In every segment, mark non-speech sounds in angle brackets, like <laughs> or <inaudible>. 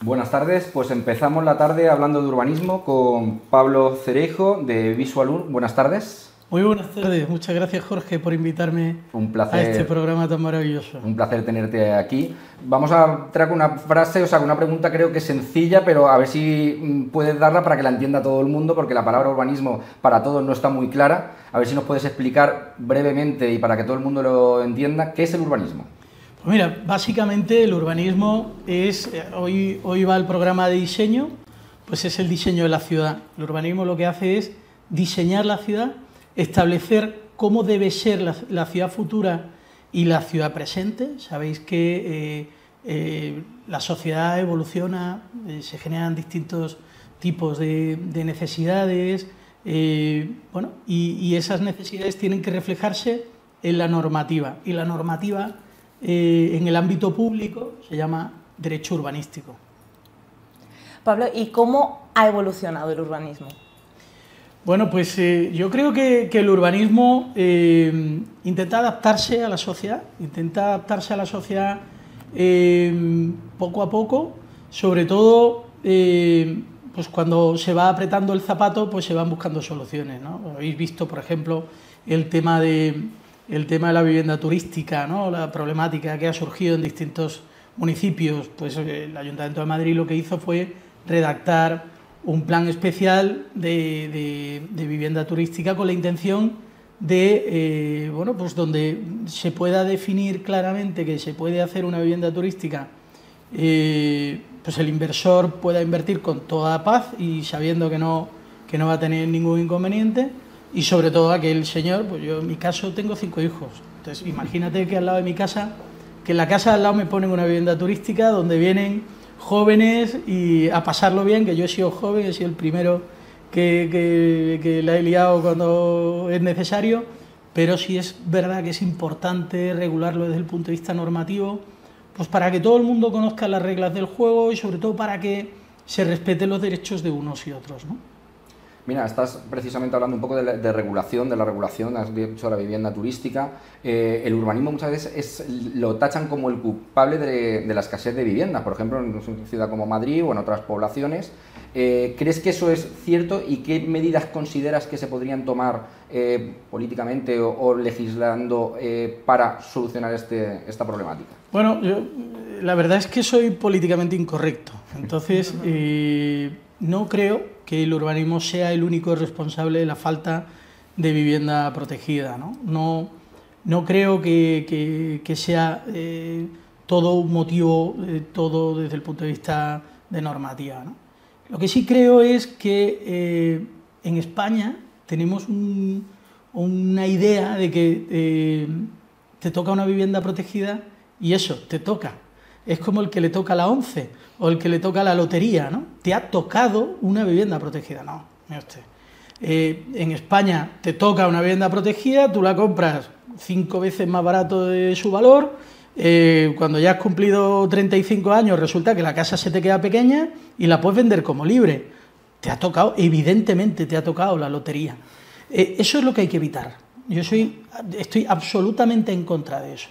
Buenas tardes, pues empezamos la tarde hablando de urbanismo con Pablo Cerejo de Visualur. Buenas tardes. Muy buenas tardes, muchas gracias Jorge por invitarme un placer, a este programa tan maravilloso. Un placer tenerte aquí. Vamos a traer una frase, o sea, una pregunta creo que sencilla, pero a ver si mm, puedes darla para que la entienda todo el mundo, porque la palabra urbanismo para todos no está muy clara. A ver si nos puedes explicar brevemente y para que todo el mundo lo entienda, ¿qué es el urbanismo? Mira, básicamente el urbanismo es, eh, hoy, hoy va el programa de diseño, pues es el diseño de la ciudad. El urbanismo lo que hace es diseñar la ciudad establecer cómo debe ser la, ciudad futura y la ciudad presente. Sabéis que eh, eh, la sociedad evoluciona, se generan distintos tipos de, necesidades, bueno, y, esas necesidades tienen que reflejarse en la normativa. Y la normativa en el ámbito público se llama derecho urbanístico. Pablo, ¿y cómo ha evolucionado el urbanismo? Bueno, pues eh, yo creo que, el urbanismo eh, intenta adaptarse a la sociedad, intenta adaptarse a la sociedad eh, poco a poco, sobre todo pues cuando se va apretando el zapato, pues se van buscando soluciones. ¿no? Habéis visto, por ejemplo, el tema de, el tema de la vivienda turística, ¿no? la problemática que ha surgido en distintos municipios. Pues el Ayuntamiento de Madrid lo que hizo fue redactar un plan especial de, vivienda turística con la intención de, eh, bueno, pues donde se pueda definir claramente que se puede hacer una vivienda turística, eh, pues el inversor pueda invertir con toda paz y sabiendo que no, que no va a tener ningún inconveniente y sobre todo aquel señor, pues yo en mi caso tengo cinco hijos, entonces imagínate que al lado de mi casa, que en la casa al lado me ponen una vivienda turística donde vienen jóvenes y a pasarlo bien, que yo he sido joven, he sido el primero que, que, la he liado cuando es necesario, pero sí es verdad que es importante regularlo desde el punto de vista normativo, pues para que todo el mundo conozca las reglas del juego y sobre todo para que se respeten los derechos de unos y otros. ¿no? Mira, estás precisamente hablando un poco de, regulación, de la regulación, has dicho la vivienda turística. Eh, el urbanismo muchas veces es, lo tachan como el culpable de, la escasez de vivienda, por ejemplo, en una ciudad como Madrid o en otras poblaciones. Eh, ¿Crees que eso es cierto y qué medidas consideras que se podrían tomar eh, políticamente o, legislando para solucionar este, esta problemática? Bueno, yo, la verdad es que soy políticamente incorrecto. Entonces, <laughs> no creo que el urbanismo sea el único responsable de la falta de vivienda protegida. No, no, creo que, sea eh, todo un motivo, eh, todo desde el punto de vista de normativa. Lo que sí creo es que eh, en España tenemos una idea de que te toca una vivienda protegida y eso, te toca. Es como el que le toca la ONCE o el que le toca la lotería, ¿no? Te ha tocado una vivienda protegida, no, mire usted. Eh, en España te toca una vivienda protegida, tú la compras cinco veces más barato de su valor, eh, cuando ya has cumplido 35 años resulta que la casa se te queda pequeña y la puedes vender como libre. Te ha tocado, evidentemente te ha tocado la lotería. Eh, eso es lo que hay que evitar. Yo soy, estoy absolutamente en contra de eso.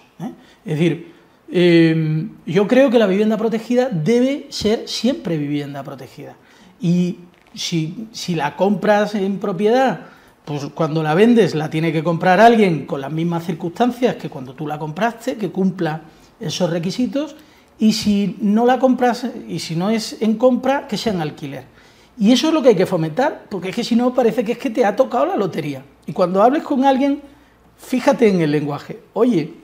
Es decir, Em, yo creo que la vivienda protegida debe ser siempre vivienda protegida. Y si, la compras en propiedad, pues cuando la vendes la tiene que comprar alguien con las mismas circunstancias que cuando tú la compraste, que cumpla esos requisitos. Y si no la compras, y si no es en compra, que sea en alquiler. Y eso es lo que hay que fomentar, porque es que si no parece que es que te ha tocado la lotería. Y cuando hables con alguien, fíjate en el lenguaje. Oye,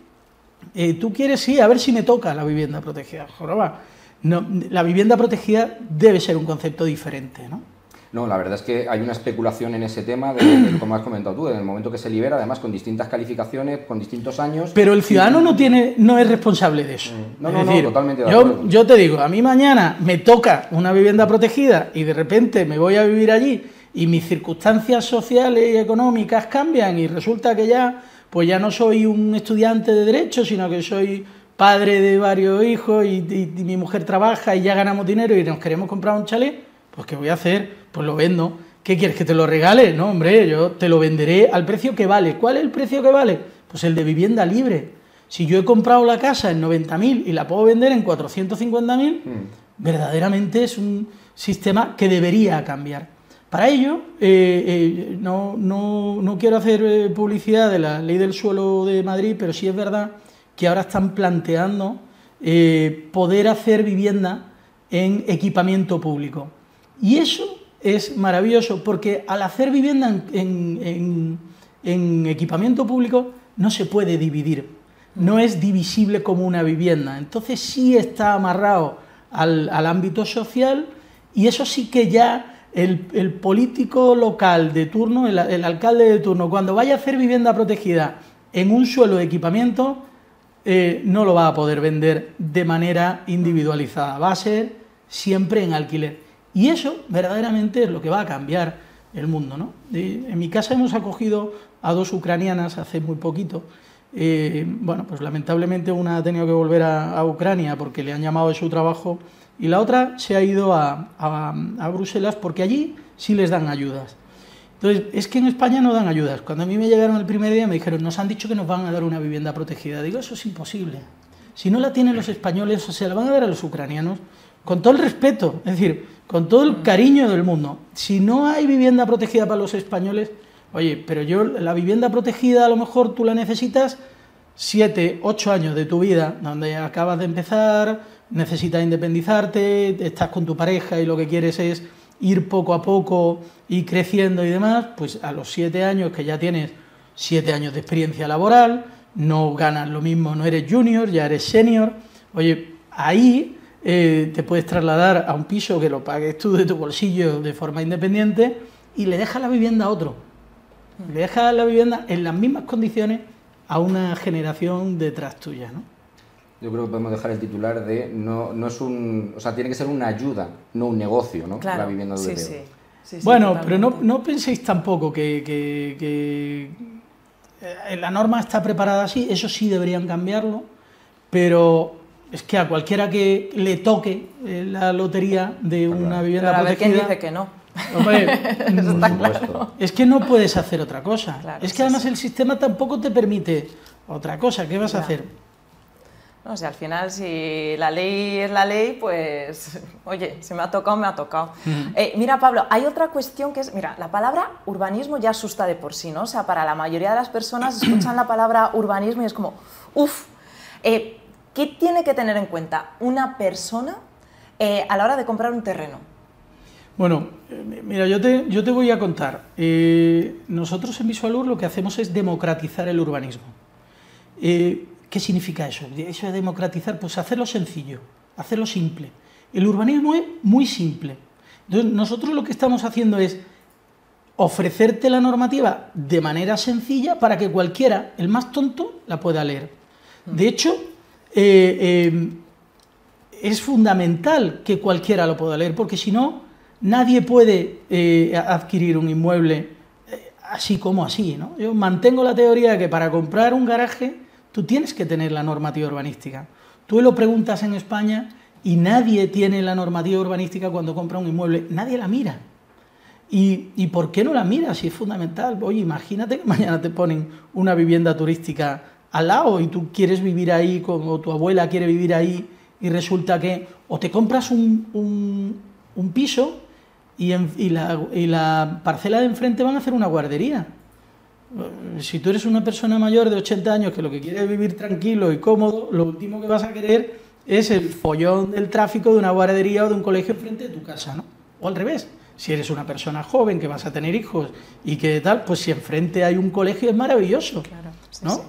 eh, tú quieres, sí, a ver si me toca la vivienda protegida. Joroba, no, la vivienda protegida debe ser un concepto diferente, ¿no? No, la verdad es que hay una especulación en ese tema, de, como has comentado tú, en el momento que se libera, además con distintas calificaciones, con distintos años. Pero el ciudadano no tiene, no es responsable de eso. Mm. No, no, no, totalmente de yo, yo te digo, a mí mañana me toca una vivienda protegida y de repente me voy a vivir allí y mis circunstancias sociales y económicas cambian y resulta que ya pues ya no soy un estudiante de derecho, sino que soy padre de varios hijos y, mi mujer trabaja y ya ganamos dinero y nos queremos comprar un chalet, pues ¿qué voy a hacer? Pues lo vendo. ¿Qué quieres que te lo regale? No, hombre, yo te lo venderé al precio que vale. ¿Cuál es el precio que vale? Pues el de vivienda libre. Si yo he comprado la casa en 90.000 y la puedo vender en 450.000, verdaderamente es un sistema que debería cambiar. Para ello, eh, eh, no, no, quiero hacer eh, publicidad de la ley del suelo de Madrid, pero sí es verdad que ahora están planteando poder hacer vivienda en equipamiento público. Y eso es maravilloso porque al hacer vivienda en, equipamiento público no se puede dividir, no es divisible como una vivienda. Entonces sí está amarrado al, ámbito social y eso sí que ya el, político local de turno, el, alcalde de turno, cuando vaya a hacer vivienda protegida en un suelo de equipamiento, eh, no lo va a poder vender de manera individualizada, va a ser siempre en alquiler. Y eso verdaderamente es lo que va a cambiar el mundo. ¿no? en mi casa hemos acogido a dos ucranianas hace muy poquito. Eh, bueno, pues lamentablemente una ha tenido que volver a, Ucrania porque le han llamado de su trabajo y la otra se ha ido a, a, Bruselas porque allí sí les dan ayudas. Entonces, es que en España no dan ayudas. Cuando a mí me llegaron el primer día me dijeron, nos han dicho que nos van a dar una vivienda protegida. Digo, eso es imposible. Si no la tienen los españoles, o sea, la van a dar a los ucranianos con todo el respeto, es decir, con todo el cariño del mundo. Si no hay vivienda protegida para los españoles, oye, pero yo la vivienda protegida a lo mejor tú la necesitas siete, ocho años de tu vida, donde acabas de empezar, necesitas independizarte, estás con tu pareja y lo que quieres es ir poco a poco y creciendo y demás, pues a los siete años que ya tienes siete años de experiencia laboral, no ganas lo mismo, no eres junior, ya eres senior, oye, ahí eh, te puedes trasladar a un piso que lo pagues tú de tu bolsillo de forma independiente y le dejas la vivienda a otro. Le dejas la vivienda en las mismas condiciones a una generación detrás tuya, ¿no? Yo creo que podemos dejar el titular de no, no es un, o sea, tiene que ser una ayuda, no un negocio, ¿no? la vivienda de sí, sí. bueno, pero no, no, penséis tampoco que, que, que eh, la norma está preparada así, eso sí deberían cambiarlo, pero es que a cualquiera que le toque eh, la lotería de una vivienda Pero a ver quién dice que no. Mm, <laughs> es que no puedes hacer otra cosa. es que además el sistema tampoco te permite otra cosa. ¿Qué vas a hacer? No sé, al final si la ley es la ley, pues <laughs> oye, si me ha tocado, me ha tocado. Eh, mira, Pablo, hay otra cuestión que es, mira, la palabra urbanismo ya asusta de por sí, ¿no? O sea, para la mayoría de las personas <clears throat> escuchan la palabra urbanismo y es como, uff, eh, ¿Qué tiene que tener en cuenta una persona eh, a la hora de comprar un terreno? Bueno, mira, yo te, yo te voy a contar. Nosotros en Visualur lo que hacemos es democratizar el urbanismo. ¿Qué significa eso? Eso de democratizar, pues hacerlo sencillo, hacerlo simple. El urbanismo es muy simple. Entonces, nosotros lo que estamos haciendo es ofrecerte la normativa de manera sencilla para que cualquiera, el más tonto, la pueda leer. De hecho, eh, eh, es fundamental que cualquiera lo pueda leer, porque si no, nadie puede eh, adquirir un inmueble así como así. ¿no? Yo mantengo la teoría de que para comprar un garaje tú tienes que tener la normativa urbanística. Tú lo preguntas en España y nadie tiene la normativa urbanística cuando compra un inmueble, nadie la mira. ¿Y, ¿Y, por qué no la mira si es fundamental? Oye, imagínate que mañana te ponen una vivienda turística al lado y tú quieres vivir ahí, como tu abuela quiere vivir ahí, y resulta que o te compras un, un, piso y, la, parcela de enfrente van a hacer una guardería. Si tú eres una persona mayor de 80 años que lo que quiere es vivir tranquilo y cómodo, lo último que vas a querer es el follón del tráfico de una guardería o de un colegio enfrente de tu casa, ¿no? O al revés. Si eres una persona joven que vas a tener hijos y que tal, pues si enfrente hay un colegio es maravilloso, claro, ¿no?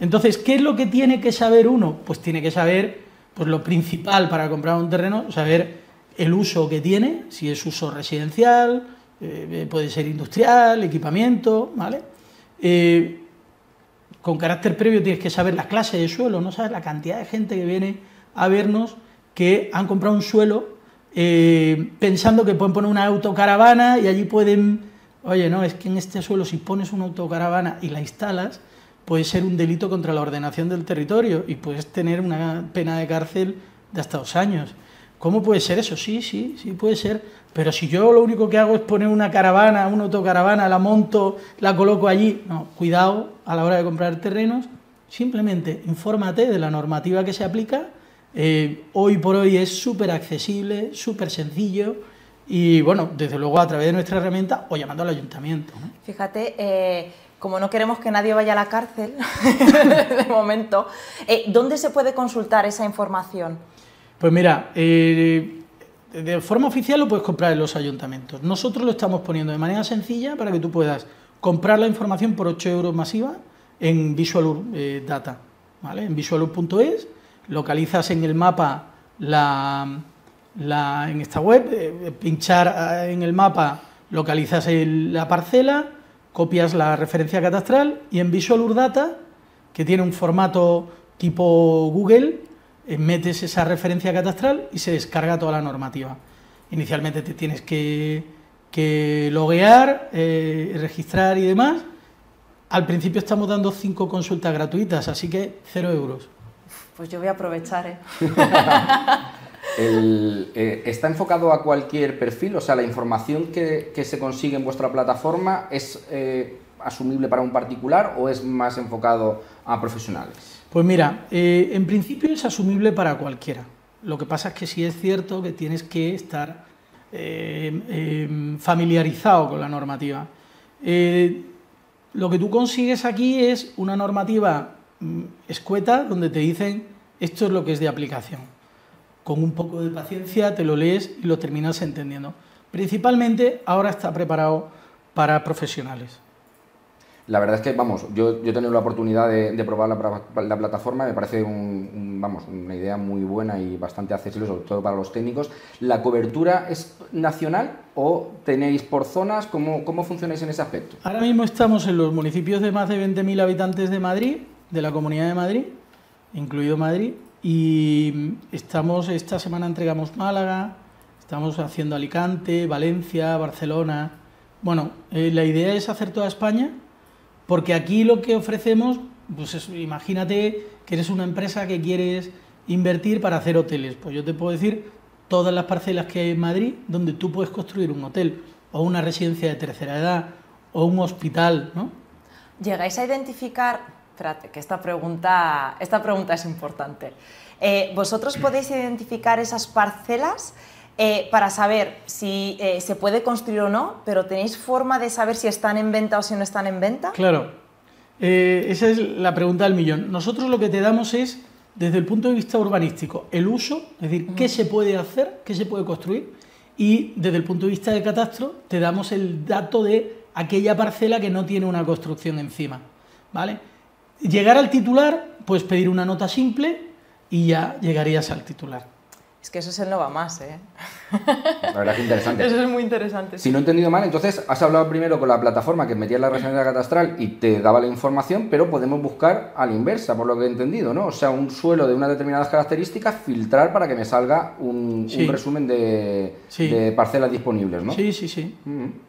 Entonces, ¿qué es lo que tiene que saber uno? Pues tiene que saber, pues lo principal para comprar un terreno, saber el uso que tiene, si es uso residencial, eh, puede ser industrial, equipamiento, ¿vale? Eh, con carácter previo tienes que saber la clase de suelo, no sabes la cantidad de gente que viene a vernos que han comprado un suelo eh, pensando que pueden poner una autocaravana y allí pueden, oye, no, es que en este suelo si pones una autocaravana y la instalas, puede ser un delito contra la ordenación del territorio y puedes tener una pena de cárcel de hasta dos años. ¿Cómo puede ser eso? Sí, sí, sí puede ser. Pero si yo lo único que hago es poner una caravana, una autocaravana, la monto, la coloco allí, no, cuidado a la hora de comprar terrenos, simplemente infórmate de la normativa que se aplica, Eh, hoy por hoy es súper accesible, súper sencillo y bueno, desde luego a través de nuestra herramienta o llamando al ayuntamiento. Fíjate, eh, como no queremos que nadie vaya a la cárcel, <laughs> de momento, eh, ¿dónde se puede consultar esa información? Pues mira, de forma oficial lo puedes comprar en los ayuntamientos. Nosotros lo estamos poniendo de manera sencilla para que tú puedas comprar la información por 8 euros masiva en Visual Data, ¿vale? En visualur.es localizas en el mapa la, en esta web, eh, pinchar eh, en el mapa, localizas la parcela, copias la referencia catastral y en Visual Urdata, que tiene un formato tipo Google, eh, metes esa referencia catastral y se descarga toda la normativa. Inicialmente te tienes que, que loguear, registrar y demás. Al principio estamos dando cinco consultas gratuitas, así que cero euros. Pues yo voy a aprovechar, ¿eh? <laughs> eh, ¿Está enfocado a cualquier perfil? O sea, ¿la información que, se consigue en vuestra plataforma es eh, asumible para un particular o es más enfocado a profesionales? Pues mira, eh, en principio es asumible para cualquiera. Lo que pasa es que sí es cierto que tienes que estar familiarizado con la normativa. lo que tú consigues aquí es una normativa Mm, escueta donde te dicen esto es lo que es de aplicación. Con un poco de paciencia te lo lees y lo terminas entendiendo. Principalmente ahora está preparado para profesionales. La verdad es que, vamos, yo, yo he tenido la oportunidad de, probar la, plataforma, me parece vamos, una idea muy buena y bastante accesible, sobre todo para los técnicos. ¿La cobertura es nacional o tenéis por zonas? ¿Cómo, cómo funcionáis en ese aspecto? Ahora mismo estamos en los municipios de más de 20.000 habitantes de Madrid de la Comunidad de Madrid, incluido Madrid, y estamos, esta semana entregamos Málaga, estamos haciendo Alicante, Valencia, Barcelona. Bueno, eh, la idea es hacer toda España, porque aquí lo que ofrecemos, pues es, imagínate que eres una empresa que quieres invertir para hacer hoteles. Pues yo te puedo decir todas las parcelas que hay en Madrid donde tú puedes construir un hotel o una residencia de tercera edad o un hospital, ¿no? ¿Llegáis a identificar Espérate, que esta pregunta, esta pregunta es importante. Eh, ¿Vosotros podéis identificar esas parcelas eh, para saber si eh, se puede construir o no, pero tenéis forma de saber si están en venta o si no están en venta? Claro, esa es la pregunta del millón. Nosotros lo que te damos es, desde el punto de vista urbanístico, el uso, es decir, qué se puede hacer, qué se puede construir, y desde el punto de vista de catastro, te damos el dato de aquella parcela que no tiene una construcción encima. ¿Vale? Llegar al titular, pues pedir una nota simple y ya llegarías al titular. Es que eso es el no va más, ¿eh? La verdad que interesante. <laughs> Eso es muy interesante. Si no he entendido mal, entonces has hablado primero con la plataforma que metía la referencia catastral y te daba la información, pero podemos buscar a la inversa, por lo que he entendido, ¿no? O sea, un suelo de unas determinadas características, filtrar para que me salga un, resumen de, parcelas disponibles, ¿no? Sí, sí, sí.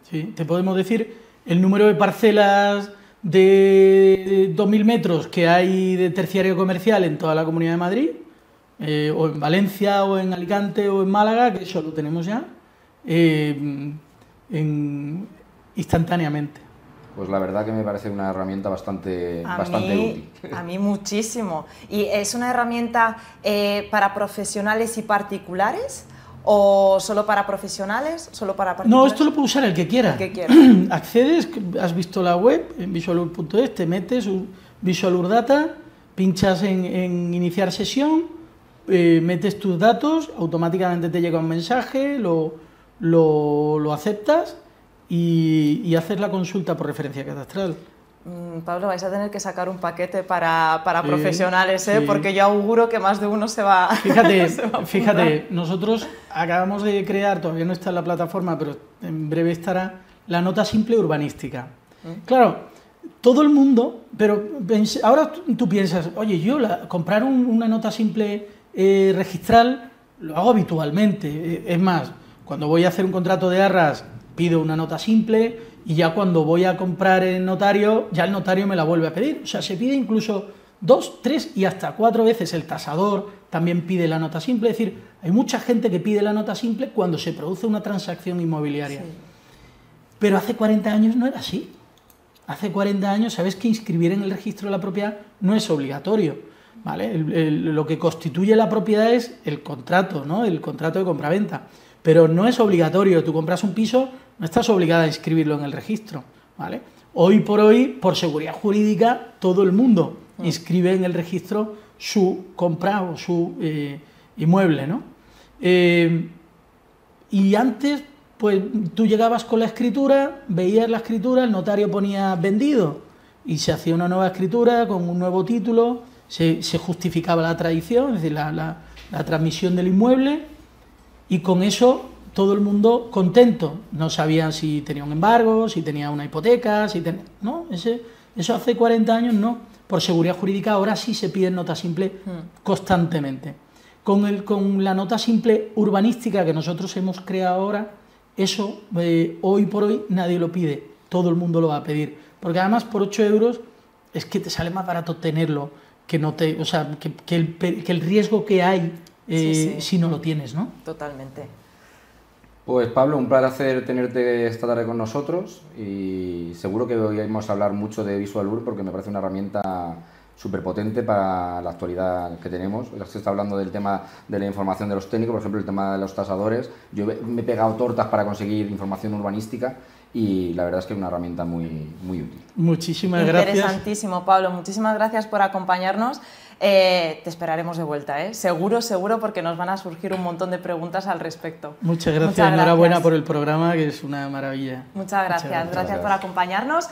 sí. Te podemos decir el número de parcelas de 2.000 metros que hay de terciario comercial en toda la Comunidad de Madrid, eh, o en Valencia, o en Alicante, o en Málaga, que eso lo tenemos ya, eh, instantáneamente. Pues la verdad que me parece una herramienta bastante, bastante útil. A mí muchísimo. ¿Y es una herramienta eh, para profesionales y particulares? ¿O solo para profesionales? ¿Solo para No, esto lo puede usar el que quiera. El que quiera. <clears throat> Accedes, has visto la web en visualur.es, te metes un Visualur Data, pinchas en, iniciar sesión, eh, metes tus datos, automáticamente te llega un mensaje, lo, lo, aceptas y, y haces la consulta por referencia catastral. Mm, Pablo, vais a tener que sacar un paquete para, profesionales, ¿eh? porque yo auguro que más de uno se va. <laughs> Fíjate, <laughs> fíjate, nosotros acabamos de crear, todavía no está en la plataforma, pero en breve estará, la nota simple urbanística. Mm. Claro, todo el mundo, pero ahora tú piensas, oye, yo comprar una nota simple eh, registral lo hago habitualmente. Eh, es más, cuando voy a hacer un contrato de arras, pido una nota simple y ya cuando voy a comprar en notario, ya el notario me la vuelve a pedir. O sea, se pide incluso dos, tres y hasta cuatro veces. El tasador también pide la nota simple. Es decir, hay mucha gente que pide la nota simple cuando se produce una transacción inmobiliaria. Pero hace 40 años no era así. Hace 40 años, sabes que inscribir en el registro de la propiedad no es obligatorio. ¿Vale? lo que constituye la propiedad es el contrato, ¿no? El contrato de compraventa. Pero no es obligatorio. Tú compras un piso, no estás obligada a inscribirlo en el registro, ¿vale? Hoy por hoy, por seguridad jurídica, todo el mundo mm. inscribe en el registro su compra o su eh, inmueble, ¿no? Eh, y antes, pues tú llegabas con la escritura, veías la escritura, el notario ponía vendido y se hacía una nueva escritura con un nuevo título, se, justificaba la tradición, es decir, la, transmisión del inmueble y con eso todo el mundo contento. No sabían si tenía un embargo, si tenía una hipoteca, si tenía... No, ese, eso hace 40 años no. Por seguridad jurídica ahora sí se pide nota simple hmm. constantemente. Con, el, con la nota simple urbanística que nosotros hemos creado ahora, eso eh, hoy por hoy nadie lo pide, todo el mundo lo va a pedir. Porque además por 8 euros es que te sale más barato tenerlo que no te, o sea, que, el, que el, riesgo que hay eh, si no lo tienes, ¿no? Totalmente. Pues Pablo, un placer tenerte esta tarde con nosotros y seguro que hoy vamos a hablar mucho de Visual porque me parece una herramienta súper potente para la actualidad que tenemos. Ya se está hablando del tema de la información de los técnicos, por ejemplo, el tema de los tasadores. Yo me he pegado tortas para conseguir información urbanística y la verdad es que es una herramienta muy, muy útil. Muchísimas gracias. Interesantísimo, Pablo. Muchísimas gracias por acompañarnos. Eh, te esperaremos de vuelta, ¿eh? seguro, seguro, porque nos van a surgir un montón de preguntas al respecto. Muchas gracias, enhorabuena por el programa, que es una maravilla. Muchas gracias, gracias por acompañarnos.